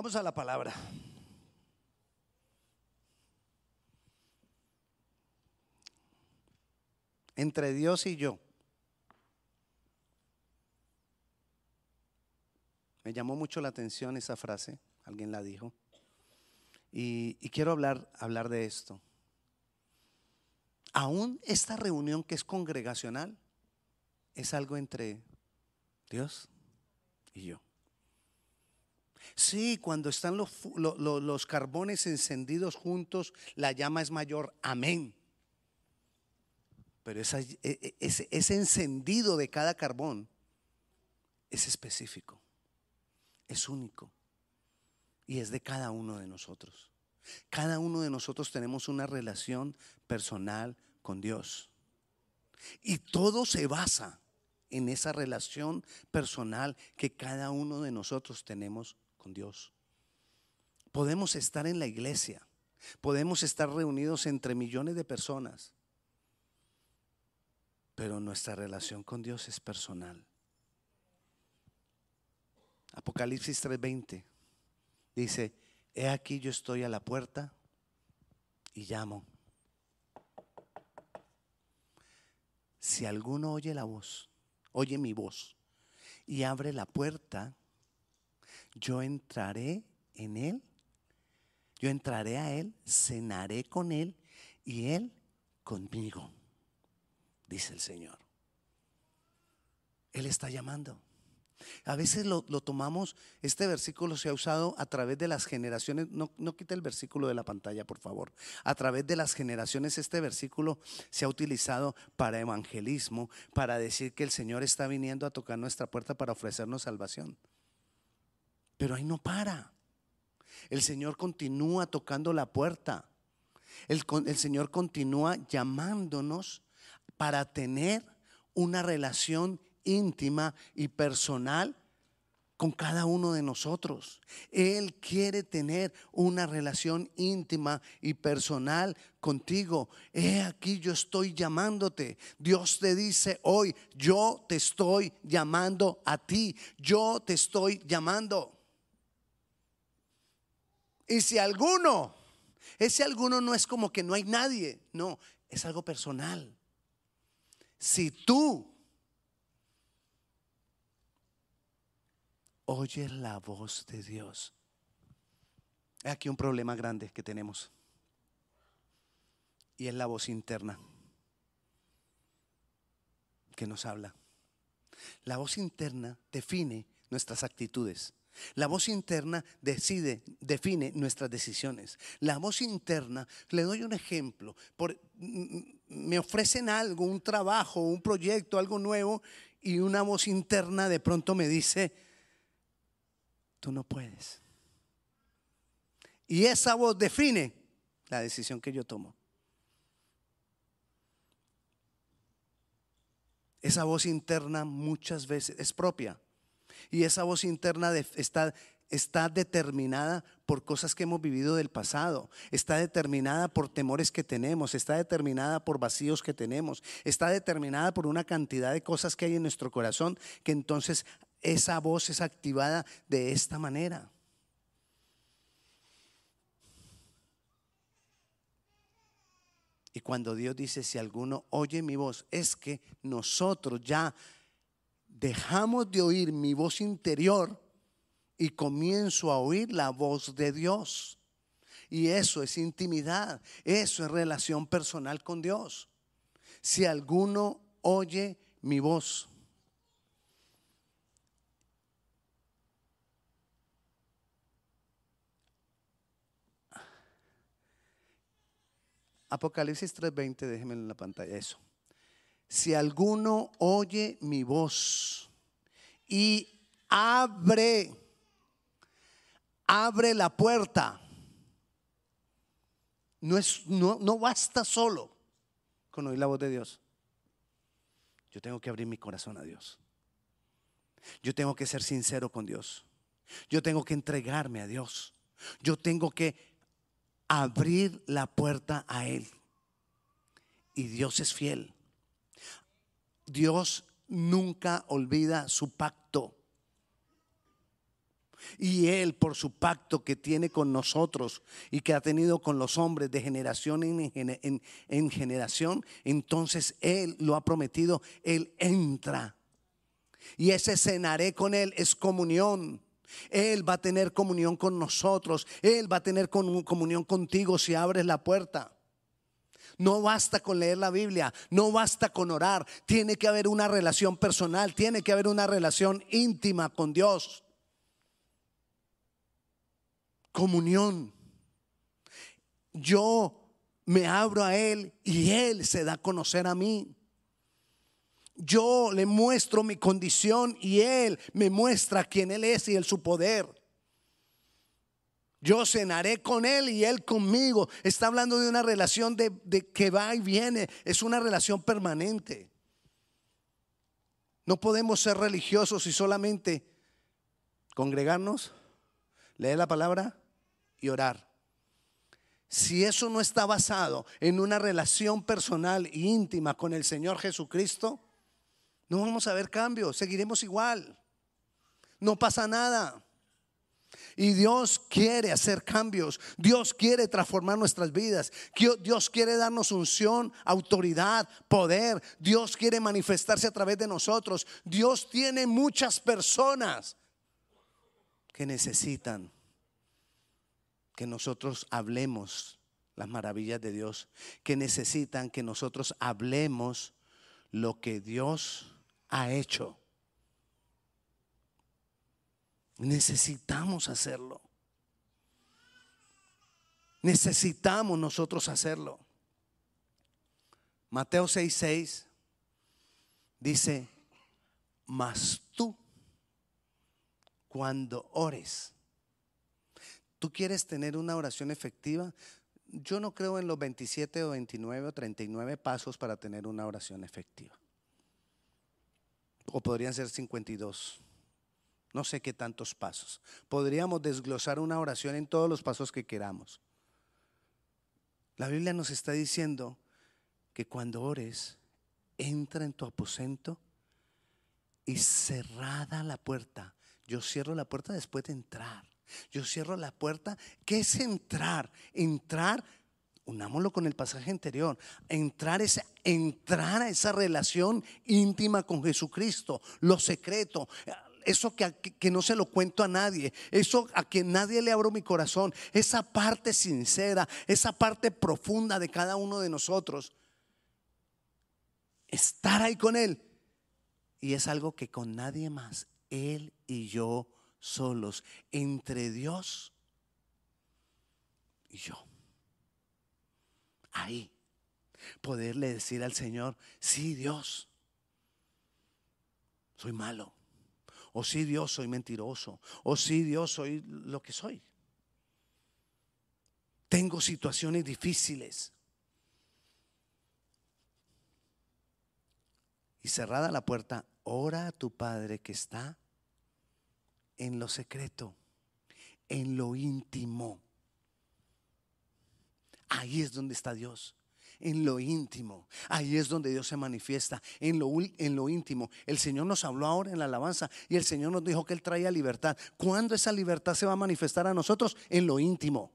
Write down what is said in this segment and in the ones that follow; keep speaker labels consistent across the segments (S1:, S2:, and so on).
S1: Vamos a la palabra. Entre Dios y yo. Me llamó mucho la atención esa frase, alguien la dijo. Y, quiero hablar, hablar de esto. Aún esta reunión que es congregacional es algo entre Dios y yo. Sí, cuando están los, los, carbones encendidos juntos, la llama es mayor. Amén. Pero ese, ese encendido de cada carbón es específico, es único y es de cada uno de nosotros. Cada uno de nosotros tenemos una relación personal con Dios. Y todo se basa en esa relación personal que cada uno de nosotros tenemos con Dios. Podemos estar en la iglesia, podemos estar reunidos entre millones de personas, pero nuestra relación con Dios es personal. Apocalipsis 3:20 dice, he aquí yo estoy a la puerta y llamo. Si alguno oye la voz, oye mi voz y abre la puerta, yo entraré en él, yo entraré a él, cenaré con él y él conmigo, dice el Señor. Él está llamando. A veces lo, tomamos, este versículo se ha usado a través de las generaciones, no, no quite el versículo de la pantalla, por favor. A través de las generaciones este versículo se ha utilizado para evangelismo, para decir que el Señor está viniendo a tocar nuestra puerta para ofrecernos salvación. Pero ahí no para. El Señor continúa tocando la puerta. El, Señor continúa llamándonos para tener una relación íntima y personal con cada uno de nosotros. Él quiere tener una relación íntima y personal contigo. He aquí yo estoy llamándote. Dios te dice hoy, yo te estoy llamando a ti. Yo te estoy llamando. Y si alguno, ese alguno no es como que no hay nadie, no, es algo personal. Si tú Oye la voz de Dios. Aquí un problema grande que tenemos. Y es la voz interna que nos habla. La voz interna define nuestras actitudes. La voz interna decide, define nuestras decisiones. La voz interna, le doy un ejemplo, por, me ofrecen algo, un trabajo, un proyecto, algo nuevo, y una voz interna de pronto me dice, tú no puedes. Y esa voz define la decisión que yo tomo. Esa voz interna muchas veces es propia. Y esa voz interna está, está determinada por cosas que hemos vivido del pasado, está determinada por temores que tenemos, está determinada por vacíos que tenemos, está determinada por una cantidad de cosas que hay en nuestro corazón que entonces esa voz es activada de esta manera. Y cuando Dios dice, si alguno oye mi voz, es que nosotros ya dejamos de oír mi voz interior y comienzo a oír la voz de Dios. Y eso es intimidad, eso es relación personal con Dios. Si alguno oye mi voz, Apocalipsis 3:20, déjenme en la pantalla eso. Si alguno oye mi voz y abre, abre la puerta, no, es, no, no basta solo con oír la voz de Dios. Yo tengo que abrir mi corazón a Dios. Yo tengo que ser sincero con Dios. Yo tengo que entregarme a Dios. Yo tengo que abrir la puerta a Él. Y Dios es fiel. Dios nunca olvida su pacto. Y Él, por su pacto que tiene con nosotros y que ha tenido con los hombres de generación en, generación, entonces Él lo ha prometido, Él entra. Y ese cenaré con Él es comunión. Él va a tener comunión con nosotros. Él va a tener comunión contigo si abres la puerta. No basta con leer la Biblia, no basta con orar. Tiene que haber una relación personal, tiene que haber una relación íntima con Dios. Comunión. Yo me abro a Él y Él se da a conocer a mí. Yo le muestro mi condición y Él me muestra quién Él es y el su poder. Yo cenaré con Él y Él conmigo. Está hablando de una relación de, que va y viene. Es una relación permanente. No podemos ser religiosos y solamente congregarnos, leer la palabra y orar. Si eso no está basado en una relación personal e íntima con el Señor Jesucristo, no vamos a ver cambio, seguiremos igual. No pasa nada. Y Dios quiere hacer cambios. Dios quiere transformar nuestras vidas. Dios quiere darnos unción, autoridad, poder. Dios quiere manifestarse a través de nosotros. Dios tiene muchas personas que necesitan que nosotros hablemos las maravillas de Dios, que necesitan que nosotros hablemos lo que Dios ha hecho. Necesitamos hacerlo. Necesitamos nosotros hacerlo. Mateo 6:6 dice, mas tú, cuando ores, tú quieres tener una oración efectiva. Yo no creo en los 27 o 29 o 39 pasos para tener una oración efectiva. O podrían ser 52 no sé qué tantos pasos. Podríamos desglosar una oración en todos los pasos que queramos. La Biblia nos está diciendo que cuando ores, entra en tu aposento y cerrada la puerta. Yo cierro la puerta después de entrar. Yo cierro la puerta. ¿Qué es entrar? Entrar, unámoslo con el pasaje anterior, entrar es entrar a esa relación íntima con Jesucristo, lo secreto eso que, no se lo cuento a nadie, eso a que nadie le abro mi corazón, esa parte sincera, esa parte profunda de cada uno de nosotros. Estar ahí con Él. Y es algo que con nadie más, Él y yo solos, entre Dios y yo. Ahí, poderle decir al Señor, sí Dios, soy malo o sí Dios soy mentiroso, o sí Dios soy lo que soy. Tengo situaciones difíciles. Y cerrada la puerta, ora a tu Padre que está en lo secreto, en lo íntimo. Ahí es donde está Dios en lo íntimo. Ahí es donde Dios se manifiesta, en lo, íntimo. El Señor nos habló ahora en la alabanza y el Señor nos dijo que Él traía libertad. ¿Cuándo esa libertad se va a manifestar a nosotros? En lo íntimo.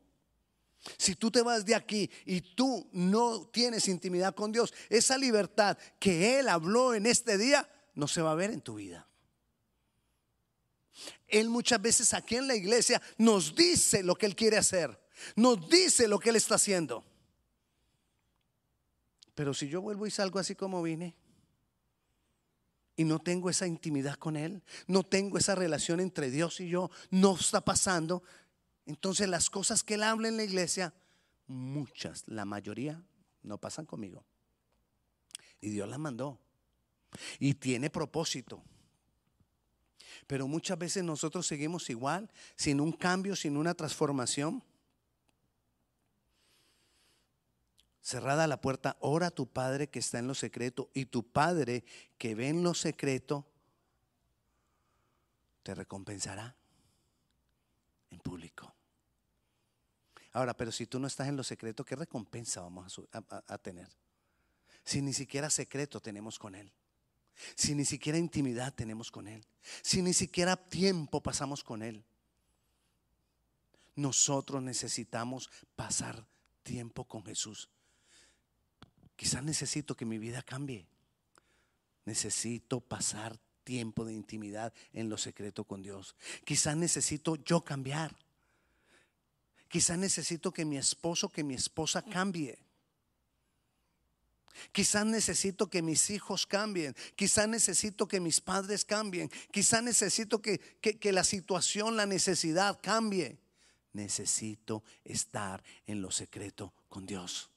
S1: Si tú te vas de aquí y tú no tienes intimidad con Dios, esa libertad que Él habló en este día no se va a ver en tu vida. Él muchas veces aquí en la iglesia nos dice lo que Él quiere hacer, nos dice lo que Él está haciendo. Pero si yo vuelvo y salgo así como vine y no tengo esa intimidad con Él, no tengo esa relación entre Dios y yo, no está pasando, entonces las cosas que Él habla en la iglesia, muchas, la mayoría, no pasan conmigo. Y Dios las mandó. Y tiene propósito. Pero muchas veces nosotros seguimos igual, sin un cambio, sin una transformación. Cerrada la puerta, ora a tu Padre que está en lo secreto y tu Padre que ve en lo secreto te recompensará en público. Ahora, pero si tú no estás en lo secreto, ¿qué recompensa vamos a, tener? Si ni siquiera secreto tenemos con Él. Si ni siquiera intimidad tenemos con Él. Si ni siquiera tiempo pasamos con Él. nosotros necesitamos pasar tiempo con Jesús. Quizás necesito que mi vida cambie. Necesito pasar tiempo de intimidad en lo secreto con Dios. Quizás necesito yo cambiar. Quizás necesito que mi esposo, que mi esposa cambie. Quizás necesito que mis hijos cambien. Quizás necesito que mis padres cambien. Quizás necesito que, que, la situación, la necesidad cambie. Necesito estar en lo secreto con Dios.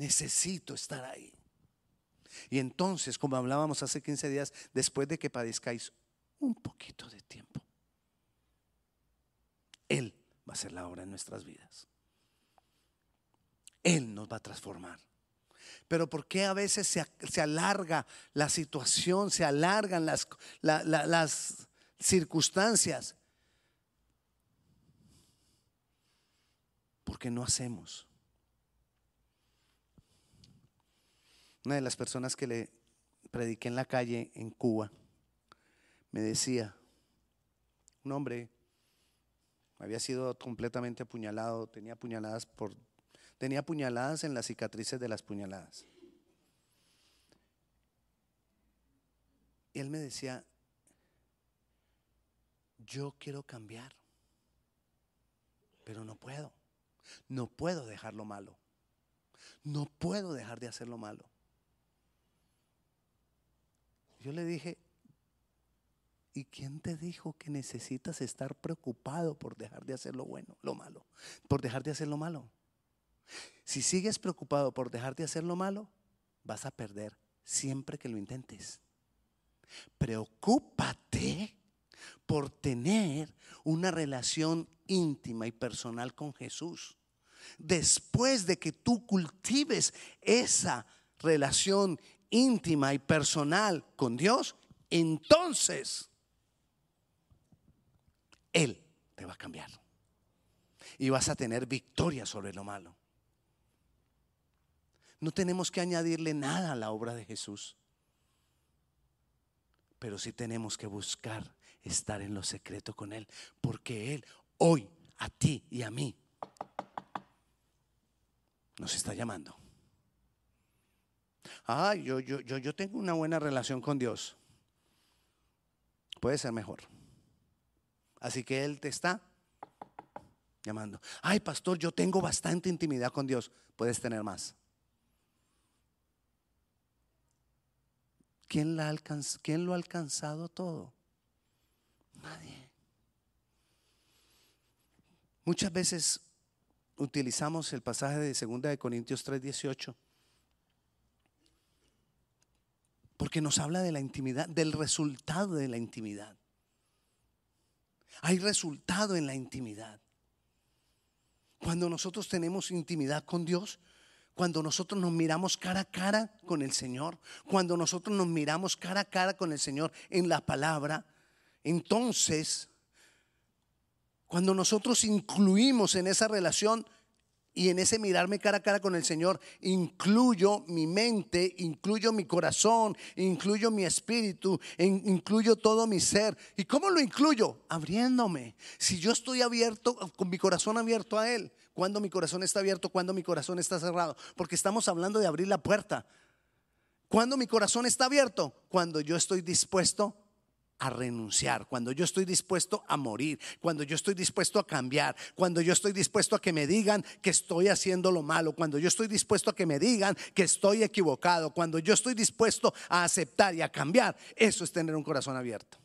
S1: Necesito estar ahí. Y entonces, como hablábamos hace 15 días, después de que padezcáis un poquito de tiempo, Él va a hacer la obra en nuestras vidas. Él nos va a transformar. Pero ¿por qué a veces se, alarga la situación, se alargan las, las circunstancias? Porque no hacemos. Una de las personas que le prediqué en la calle en Cuba me decía, un hombre había sido completamente apuñalado, tenía apuñaladas por tenía puñaladas en las cicatrices de las puñaladas. Y él me decía, yo quiero cambiar, pero no puedo. No puedo dejar lo malo. No puedo dejar de hacer lo malo. Yo le dije, ¿y quién te dijo que necesitas estar preocupado por dejar de hacer lo bueno, lo malo? Por dejar de hacer lo malo. Si sigues preocupado por dejar de hacer lo malo, vas a perder siempre que lo intentes. Preocúpate por tener una relación íntima y personal con Jesús. Después de que tú cultives esa relación íntima y personal con Dios, entonces Él te va a cambiar. Y vas a tener victoria sobre lo malo. No tenemos que añadirle nada a la obra de Jesús. Pero sí tenemos que buscar estar en lo secreto con Él. Porque Él hoy a ti y a mí nos está llamando. Ah, yo, yo, yo, yo tengo una buena relación con Dios. Puede ser mejor. Así que Él te está llamando. Ay, pastor, yo tengo bastante intimidad con Dios. Puedes tener más. ¿Quién, la ¿Quién lo ha alcanzado todo? Nadie. Muchas veces utilizamos el pasaje de 2 de Corintios 3:18 porque nos habla de la intimidad, del resultado de la intimidad. Hay resultado en la intimidad. Cuando nosotros tenemos intimidad con Dios, cuando nosotros nos miramos cara a cara con el Señor, cuando nosotros nos miramos cara a cara con el Señor en la palabra, entonces, cuando nosotros incluimos en esa relación y en ese mirarme cara a cara con el Señor, incluyo mi mente, incluyo mi corazón, incluyo mi espíritu, incluyo todo mi ser. ¿Y cómo lo incluyo? Abriéndome. Si yo estoy abierto, con mi corazón abierto a Él, cuando mi corazón está abierto, cuando mi corazón está cerrado, porque estamos hablando de abrir la puerta. Cuando mi corazón está abierto, cuando yo estoy dispuesto a renunciar, cuando yo estoy dispuesto a morir, cuando yo estoy dispuesto a cambiar, cuando yo estoy dispuesto a que me digan que estoy haciendo lo malo, cuando yo estoy dispuesto a que me digan que estoy equivocado, cuando yo estoy dispuesto a aceptar y a cambiar, eso es tener un corazón abierto.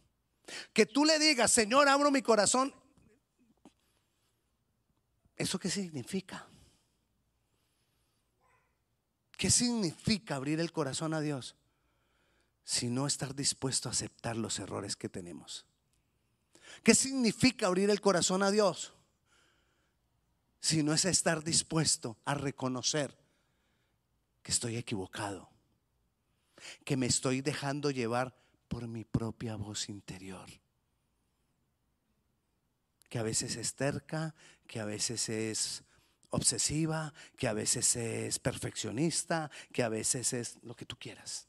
S1: Que tú le digas, Señor, abro mi corazón. ¿Eso qué significa? ¿Qué significa abrir el corazón a Dios? Sino estar dispuesto a aceptar los errores que tenemos. ¿Qué significa abrir el corazón a Dios? Si no es estar dispuesto a reconocer que estoy equivocado, que me estoy dejando llevar por mi propia voz interior, que a veces es terca, que a veces es obsesiva, que a veces es perfeccionista, que a veces es lo que tú quieras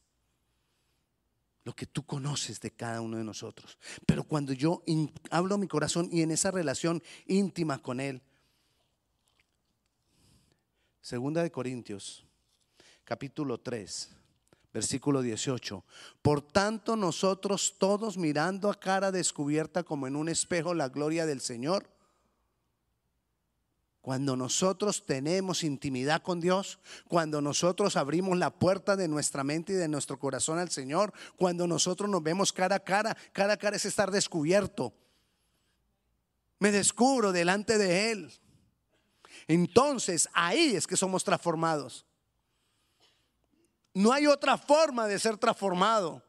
S1: lo que tú conoces de cada uno de nosotros. Pero cuando yo hablo mi corazón y en esa relación íntima con Él, Segunda de Corintios, capítulo 3, versículo 18. Por tanto, nosotros todos mirando a cara descubierta como en un espejo la gloria del Señor, cuando nosotros tenemos intimidad con Dios, cuando nosotros abrimos la puerta de nuestra mente y de nuestro corazón al Señor, cuando nosotros nos vemos cara a cara, cara a cara es estar descubierto. Me descubro delante de Él. Entonces ahí es que somos transformados. No hay otra forma de ser transformado.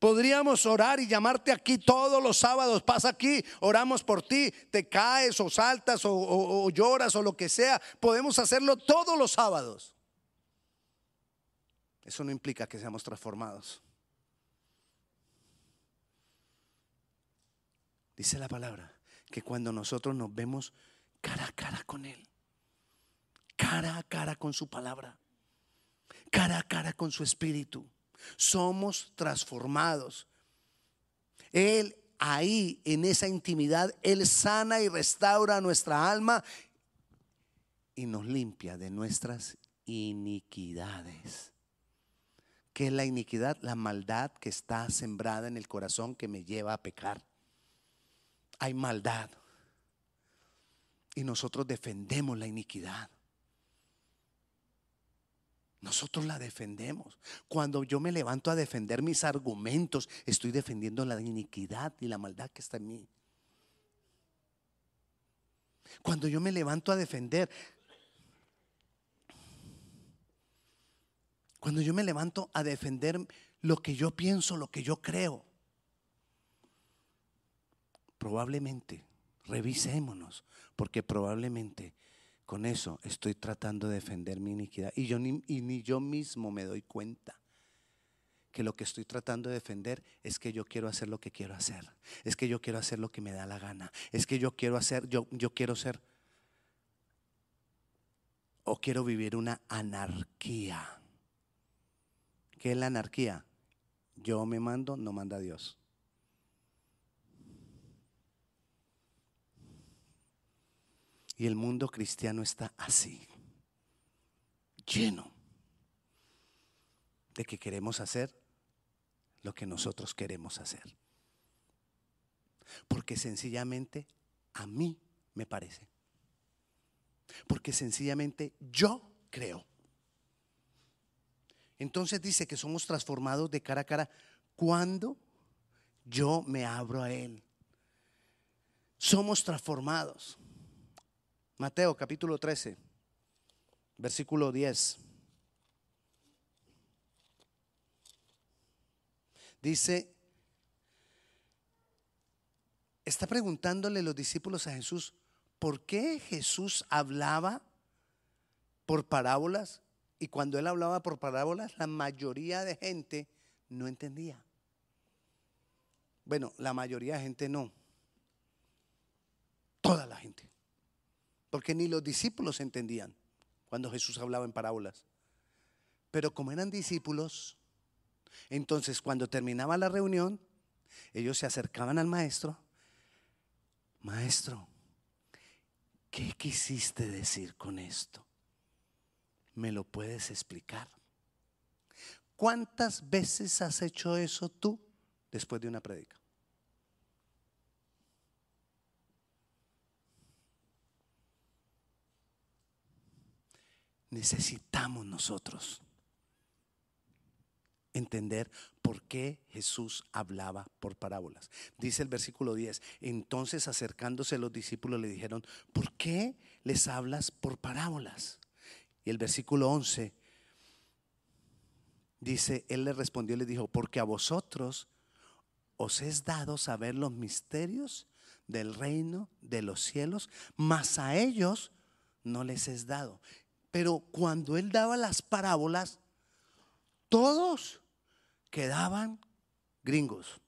S1: Podríamos orar y llamarte aquí todos los sábados. Pasa aquí, oramos por ti. Te caes o saltas o, lloras o lo que sea. Podemos hacerlo todos los sábados. Eso no implica que seamos transformados. Dice la palabra que cuando nosotros nos vemos cara a cara con Él, cara a cara con su palabra, cara a cara con su espíritu somos transformados. Él ahí, en esa intimidad, Él sana y restaura nuestra alma y nos limpia de nuestras iniquidades. ¿Qué es la iniquidad? La maldad que está sembrada en el corazón que me lleva a pecar. Hay maldad. Y nosotros defendemos la iniquidad. Nosotros la defendemos. Cuando yo me levanto a defender mis argumentos, estoy defendiendo la iniquidad y la maldad que está en mí. Cuando yo me levanto a defender, cuando yo me levanto a defender lo que yo pienso, lo que yo creo, probablemente, revisémonos, porque probablemente con eso estoy tratando de defender mi iniquidad. Y, yo ni, ni yo mismo me doy cuenta que lo que estoy tratando de defender es que yo quiero hacer lo que quiero hacer. Es que yo quiero hacer lo que me da la gana. Es que yo quiero hacer, yo, yo quiero ser o quiero vivir una anarquía. ¿Qué es la anarquía? Yo me mando, no manda Dios. Y el mundo cristiano está así, lleno de que queremos hacer lo que nosotros queremos hacer. Porque sencillamente a mí me parece. Porque sencillamente yo creo. Entonces dice que somos transformados de cara a cara cuando yo me abro a Él. Somos transformados. Mateo capítulo 13, versículo 10. Dice, está preguntándole los discípulos a Jesús, ¿por qué Jesús hablaba por parábolas? Y cuando él hablaba por parábolas, la mayoría de gente no entendía. Bueno, la mayoría de gente no. Toda la gente porque ni los discípulos entendían cuando Jesús hablaba en parábolas. Pero como eran discípulos, entonces cuando terminaba la reunión, ellos se acercaban al maestro. Maestro, ¿qué quisiste decir con esto? ¿Me lo puedes explicar? ¿Cuántas veces has hecho eso tú después de una predica? Necesitamos nosotros entender por qué Jesús hablaba por parábolas. Dice el versículo 10, entonces acercándose los discípulos le dijeron, ¿por qué les hablas por parábolas? Y el versículo 11 dice, él le respondió y le dijo, porque a vosotros os es dado saber los misterios del reino de los cielos, mas a ellos no les es dado. Pero cuando él daba las parábolas, todos quedaban gringos.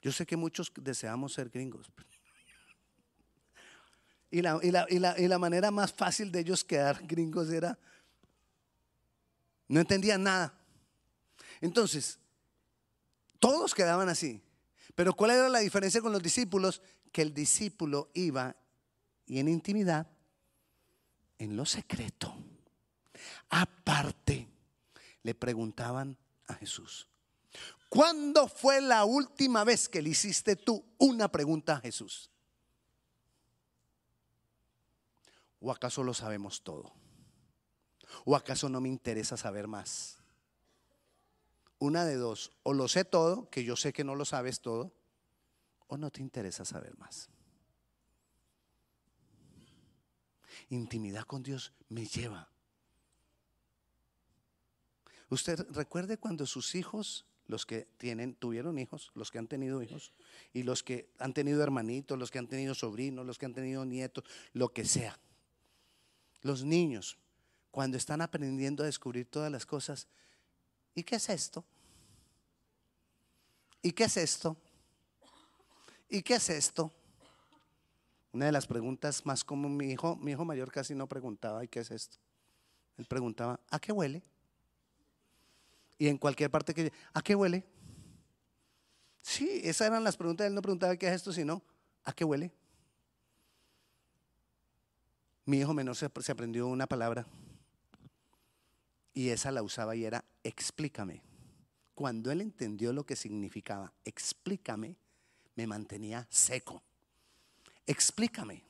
S1: Yo sé que muchos deseamos ser gringos. Y la, y la, manera más fácil de ellos quedar gringos era, no entendían nada. Entonces, todos quedaban así. Pero ¿cuál era la diferencia con los discípulos? Que el discípulo iba y en intimidad, en lo secreto, aparte, le preguntaban a Jesús. ¿Cuándo fue la última vez que le hiciste tú una pregunta a Jesús? ¿O acaso lo sabemos todo? ¿O acaso no me interesa saber más? Una de dos, o lo sé todo, que yo sé que no lo sabes todo, o no te interesa saber más. Intimidad con Dios me lleva. Usted recuerde cuando sus hijos, los que tienen, tuvieron hijos, los que han tenido hijos, y los que han tenido hermanitos, los que han tenido sobrinos, los que han tenido nietos, lo que sea. Los niños, cuando están aprendiendo a descubrir todas las cosas, ¿y qué es esto? ¿Y qué es esto? ¿Y qué es esto? Una de las preguntas más común, mi hijo, mi hijo mayor casi no preguntaba, ¿y qué es esto? Él preguntaba, ¿a qué huele? Y en cualquier parte que, ¿a qué huele? Sí, esas eran las preguntas. Él no preguntaba qué es esto, sino, ¿a qué huele? Mi hijo menor se, se aprendió una palabra y esa la usaba y era explícame. Cuando él entendió lo que significaba explícame, me mantenía seco. Explícame.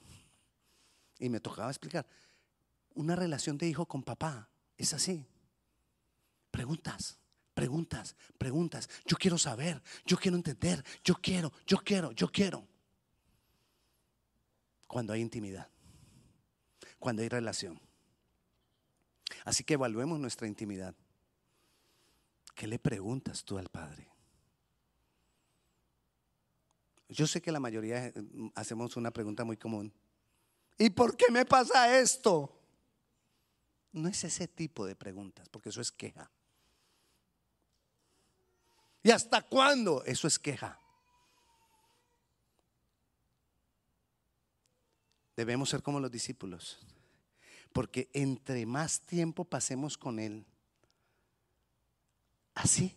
S1: Y me tocaba explicar. Una relación de hijo con papá es así. Preguntas, preguntas, preguntas. Yo quiero saber, yo quiero entender, yo quiero, yo quiero, yo quiero. Cuando hay intimidad, cuando hay relación. Así que evaluemos nuestra intimidad. ¿Qué le preguntas tú al Padre? Yo sé que la mayoría eh, hacemos una pregunta muy común. ¿Y por qué me pasa esto? No es ese tipo de preguntas, porque eso es queja. ¿Y hasta cuándo? Eso es queja. Debemos ser como los discípulos. Porque entre más tiempo pasemos con Él, así.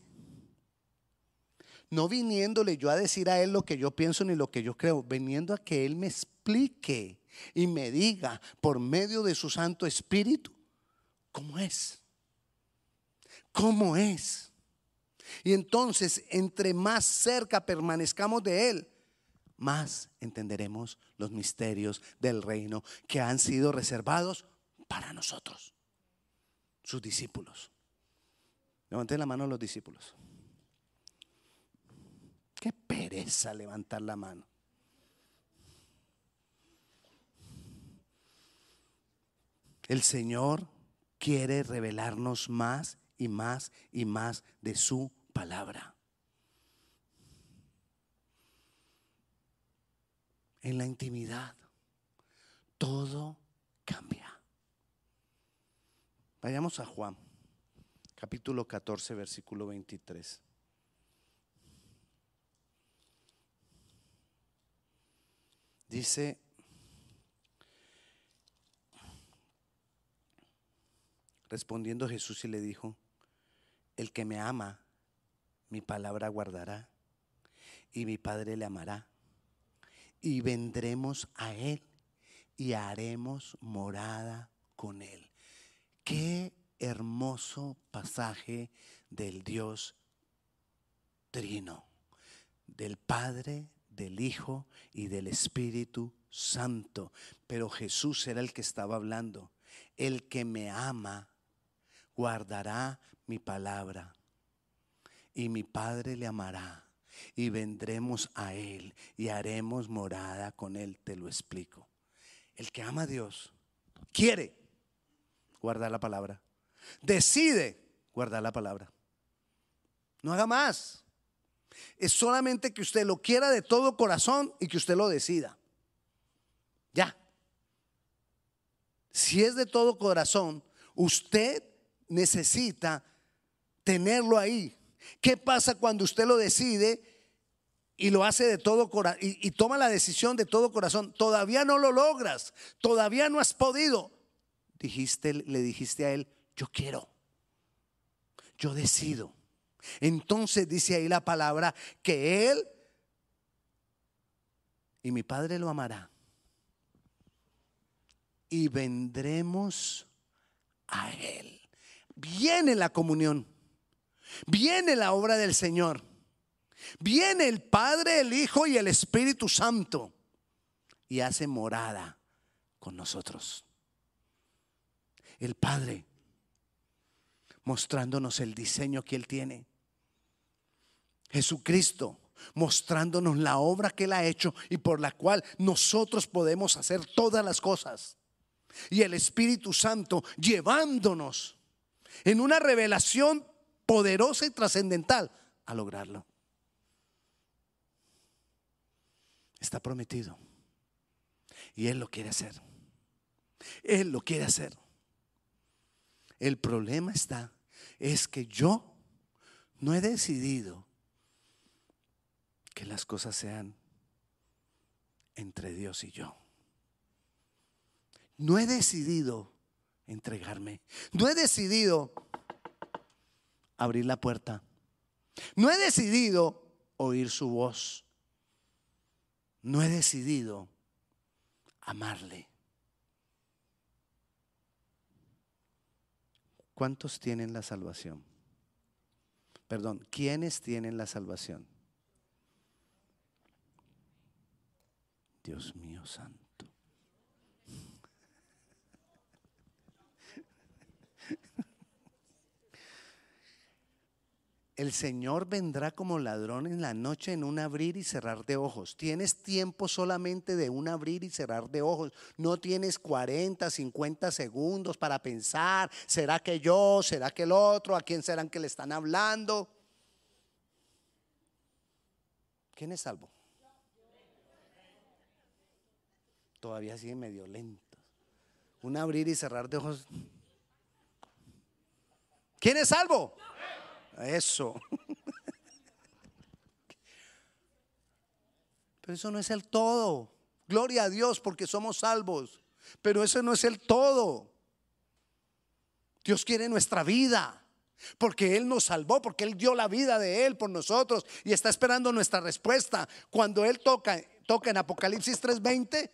S1: No viniéndole yo a decir a Él lo que yo pienso ni lo que yo creo, viniendo a que Él me explique y me diga por medio de su Santo Espíritu cómo es. ¿Cómo es? Y entonces, entre más cerca permanezcamos de Él, más entenderemos los misterios del reino que han sido reservados para nosotros, sus discípulos. Levanten la mano los discípulos. Qué pereza levantar la mano. El Señor quiere revelarnos más y más y más de su palabra. En la intimidad, todo cambia. Vayamos a Juan, capítulo 14, versículo 23. Dice, respondiendo Jesús y le dijo, el que me ama, mi palabra guardará, y mi Padre le amará, y vendremos a él y haremos morada con él. Qué hermoso pasaje del Dios Trino, del Padre, del Hijo y del Espíritu Santo. Pero Jesús era el que estaba hablando. El que me ama guardará mi palabra y mi Padre le amará y vendremos a Él y haremos morada con Él. Te lo explico. El que ama a Dios quiere guardar la palabra. Decide guardar la palabra. No haga más. Es solamente que usted lo quiera de todo corazón y que usted lo decida. Ya. Si es de todo corazón, usted necesita tenerlo ahí. ¿Qué pasa cuando usted lo decide y lo hace de todo corazón y, toma la decisión de todo corazón? Todavía no lo logras, todavía no has podido dijiste, le dijiste a él, yo quiero, yo decido. Entonces dice ahí la palabra que Él y mi Padre lo amará. Y vendremos a Él. Viene la comunión. Viene la obra del Señor. Viene el Padre, el Hijo y el Espíritu Santo. Y hace morada con nosotros. El Padre mostrándonos el diseño que Él tiene. Jesucristo mostrándonos la obra que Él ha hecho y por la cual nosotros podemos hacer todas las cosas. Y el Espíritu Santo llevándonos en una revelación poderosa y trascendental a lograrlo. Está prometido. Y Él lo quiere hacer. Él lo quiere hacer. El problema está, es que yo no he decidido que las cosas sean entre Dios y yo. No he decidido entregarme. No he decidido abrir la puerta. No he decidido oír su voz. No he decidido amarle. ¿Cuántos tienen la salvación? Perdón, ¿quiénes tienen la salvación? Dios mío santo. El Señor vendrá como ladrón en la noche en un abrir y cerrar de ojos. Tienes tiempo solamente de un abrir y cerrar de ojos. No tienes 40, 50 segundos para pensar, ¿será que yo? ¿Será que el otro? ¿A quién serán que le están hablando? ¿Quién es salvo? Todavía sigue medio lento. Un abrir y cerrar de ojos. ¿Quién es salvo? Eso. Pero eso no es el todo. Gloria a Dios porque somos salvos. Pero eso no es el todo. Dios quiere nuestra vida. Porque Él nos salvó, porque Él dio la vida de Él por nosotros y está esperando nuestra respuesta. Cuando Él toca, toca en Apocalipsis 3:20,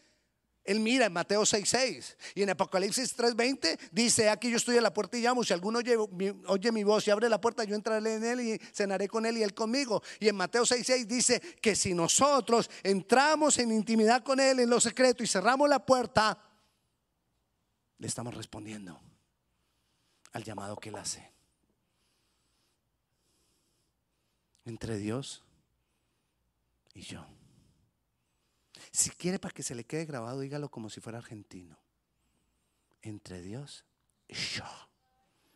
S1: él mira en Mateo 6:6 y en Apocalipsis 3:20 dice, aquí yo estoy a la puerta y llamo, si alguno oye, mi voz y abre la puerta, yo entraré en él y cenaré con él y él conmigo. Y en Mateo 6:6 dice que si nosotros entramos en intimidad con él en lo secreto y cerramos la puerta, le estamos respondiendo al llamado que él hace. Entre Dios y yo. Si quiere para que se le quede grabado, dígalo como si fuera argentino. Entre Dios y yo.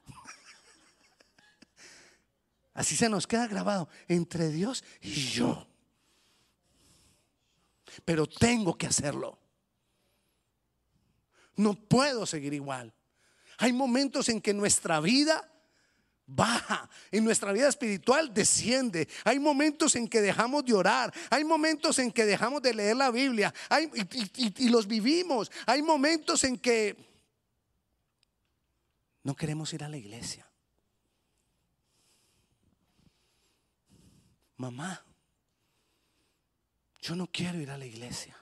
S1: Así se nos queda grabado. Entre Dios y yo. Pero tengo que hacerlo. No puedo seguir igual. Hay momentos en que nuestra vida baja, en nuestra vida espiritual desciende. Hay momentos en que dejamos de orar, hay momentos en que dejamos de leer la Biblia y los vivimos. Hay momentos en que no queremos ir a la iglesia. Mamá, yo no quiero ir a la iglesia.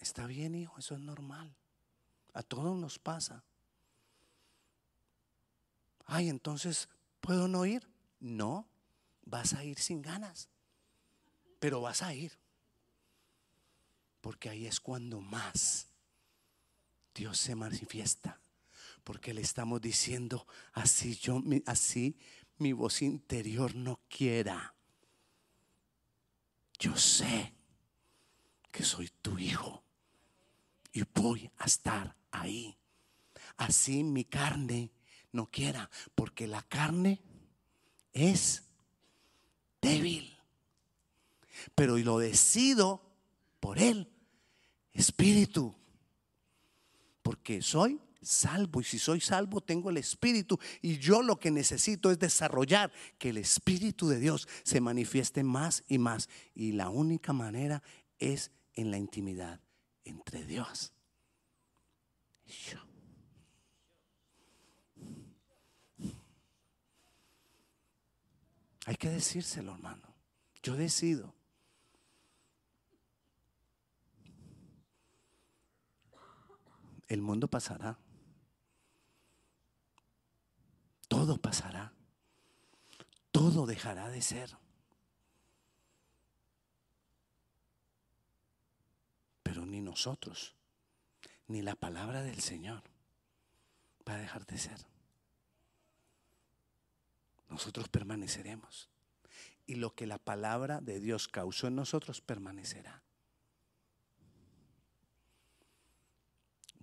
S1: Está bien, hijo, eso es normal. A todos nos pasa ay, entonces, ¿puedo no ir? No, vas a ir sin ganas, pero vas a ir. Porque ahí es cuando más Dios se manifiesta. Porque le estamos diciendo, así yo, así mi voz interior no quiera. Yo sé que soy tu hijo y voy a estar ahí. Así mi carne no quiera, porque la carne es débil. Pero lo decido por el Espíritu. Porque soy salvo y si soy salvo tengo el Espíritu y yo lo que necesito es desarrollar que el Espíritu de Dios se manifieste más y más. Y la única manera es en la intimidad entre Dios y yo. Hay que decírselo, hermano. Yo decido. El mundo pasará. Todo pasará. Todo dejará de ser. Pero ni nosotros, ni la palabra del Señor va a dejar de ser. Nosotros permaneceremos. Y lo que la palabra de Dios causó en nosotros permanecerá.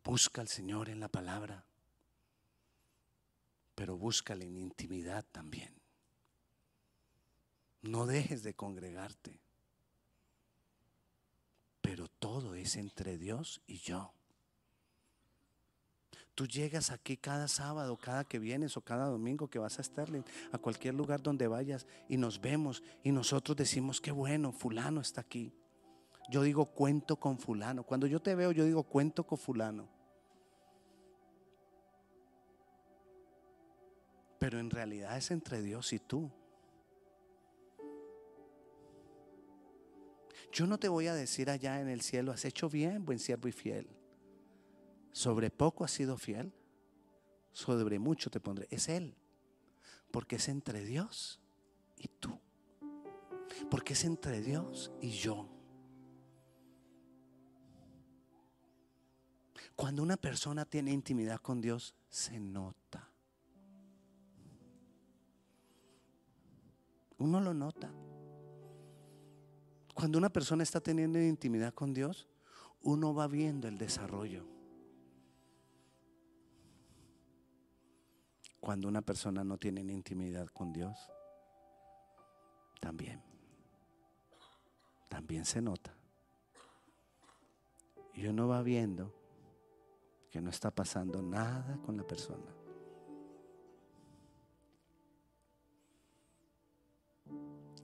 S1: Busca al Señor en la palabra, pero búscale en intimidad también. No dejes de congregarte, pero todo es entre Dios y yo. Tú llegas aquí cada sábado, cada que vienes o cada domingo que vas a Sterling, a cualquier lugar donde vayas y nos vemos y nosotros decimos, qué bueno, fulano está aquí. Yo digo, cuento con fulano. Cuando yo te veo, yo digo, cuento con fulano. Pero en realidad es entre Dios y tú. Yo no te voy a decir allá en el cielo, has hecho bien, buen siervo y fiel. Sobre poco has sido fiel, sobre mucho te pondré. Es Él, porque es entre Dios y tú. Porque es entre Dios y yo. Cuando una persona tiene intimidad con Dios, se nota. Uno lo nota. Cuando una persona está teniendo intimidad con Dios, uno va viendo el desarrollo. Cuando una persona no tiene intimidad con Dios, también, también se nota. Y uno va viendo que no está pasando nada con la persona.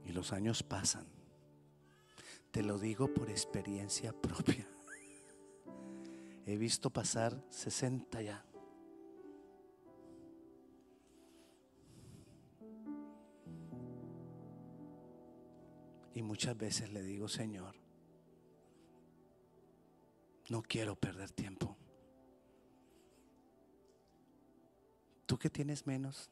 S1: Y los años pasan. Te lo digo por experiencia propia. He visto pasar 60 ya. Y muchas veces le digo, Señor, no quiero perder tiempo. ¿Tú que tienes menos?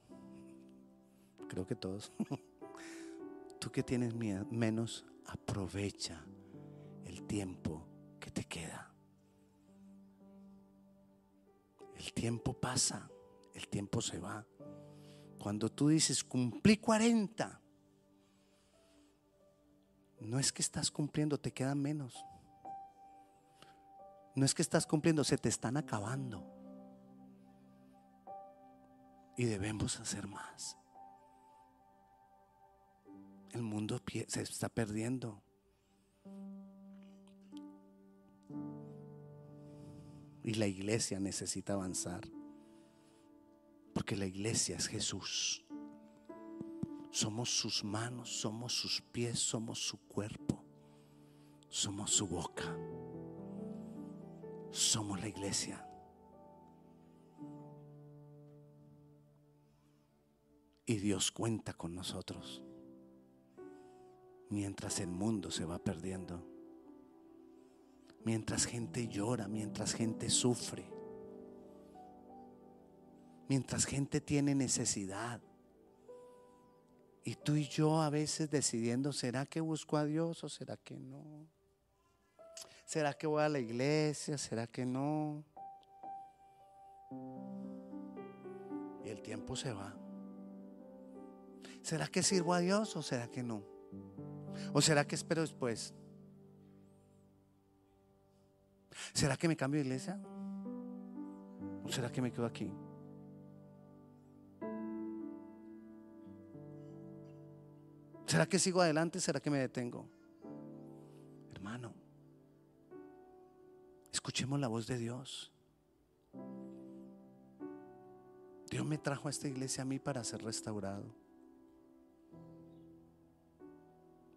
S1: Creo que todos. Tú que tienes menos, aprovecha el tiempo que te queda. El tiempo pasa, el tiempo se va. Cuando tú dices, cumplí 40, no es que estás cumpliendo, te quedan menos. No es que estás cumpliendo, se te están acabando. Y debemos hacer más. El mundo se está perdiendo. Y la iglesia necesita avanzar. Porque la iglesia es Jesús. Somos sus manos, somos sus pies, somos su cuerpo, somos su boca. Somos la iglesia. Y Dios cuenta con nosotros mientras el mundo se va perdiendo, mientras gente llora, mientras gente sufre, mientras gente tiene necesidad. Y tú y yo a veces decidiendo, ¿será que busco a Dios o será que no? ¿Será que voy a la iglesia? ¿Será que no? Y el tiempo se va. ¿Será que sirvo a Dios o será que no? ¿O será que espero después? ¿Será que me cambio de iglesia? ¿O será que me quedo aquí? ¿Será que sigo adelante? ¿Será que me detengo? Hermano, escuchemos la voz de Dios. Dios me trajo a esta iglesia a mí para ser restaurado.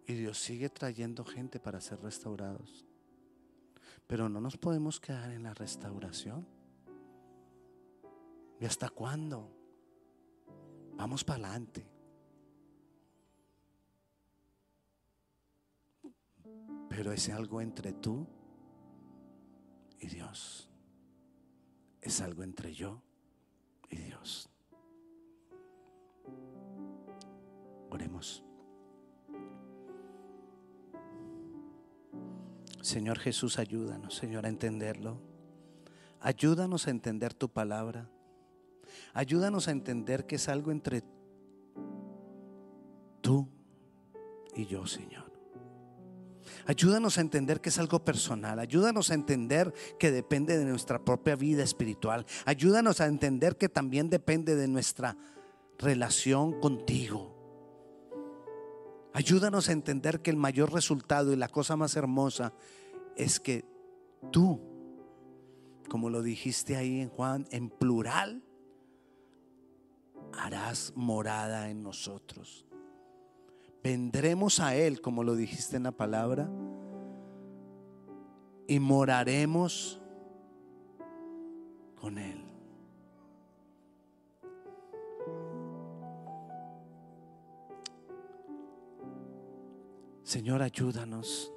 S1: Y Dios sigue trayendo gente para ser restaurados. Pero no nos podemos quedar en la restauración. ¿Y hasta cuándo? Vamos para adelante. Pero es algo entre tú y Dios. Es algo entre yo y Dios. Oremos. Señor Jesús, ayúdanos, Señor, a entenderlo. Ayúdanos a entender tu palabra. Ayúdanos a entender que es algo entre tú y yo, Señor. Ayúdanos a entender que es algo personal. Ayúdanos a entender que depende de nuestra propia vida espiritual. Ayúdanos a entender que también depende de nuestra relación contigo. Ayúdanos a entender que el mayor resultado y la cosa más hermosa es que tú, como lo dijiste ahí en Juan, en plural, harás morada en nosotros. Vendremos a Él, como lo dijiste en la palabra, y moraremos con Él. Señor, ayúdanos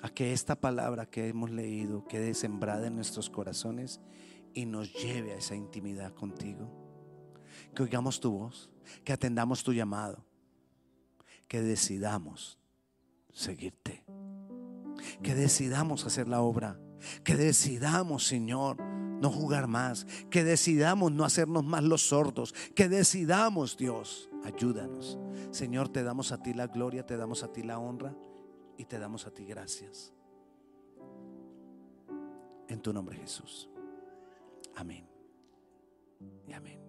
S1: a que esta palabra que hemos leído quede sembrada en nuestros corazones y nos lleve a esa intimidad contigo. Que oigamos tu voz, que atendamos tu llamado, que decidamos seguirte, que decidamos hacer la obra, que decidamos, Señor, no jugar más, que decidamos no hacernos más los sordos, que decidamos, Dios, ayúdanos. Señor, te damos a ti la gloria, te damos a ti la honra y te damos a ti gracias. En tu nombre Jesús. Amén. Amén.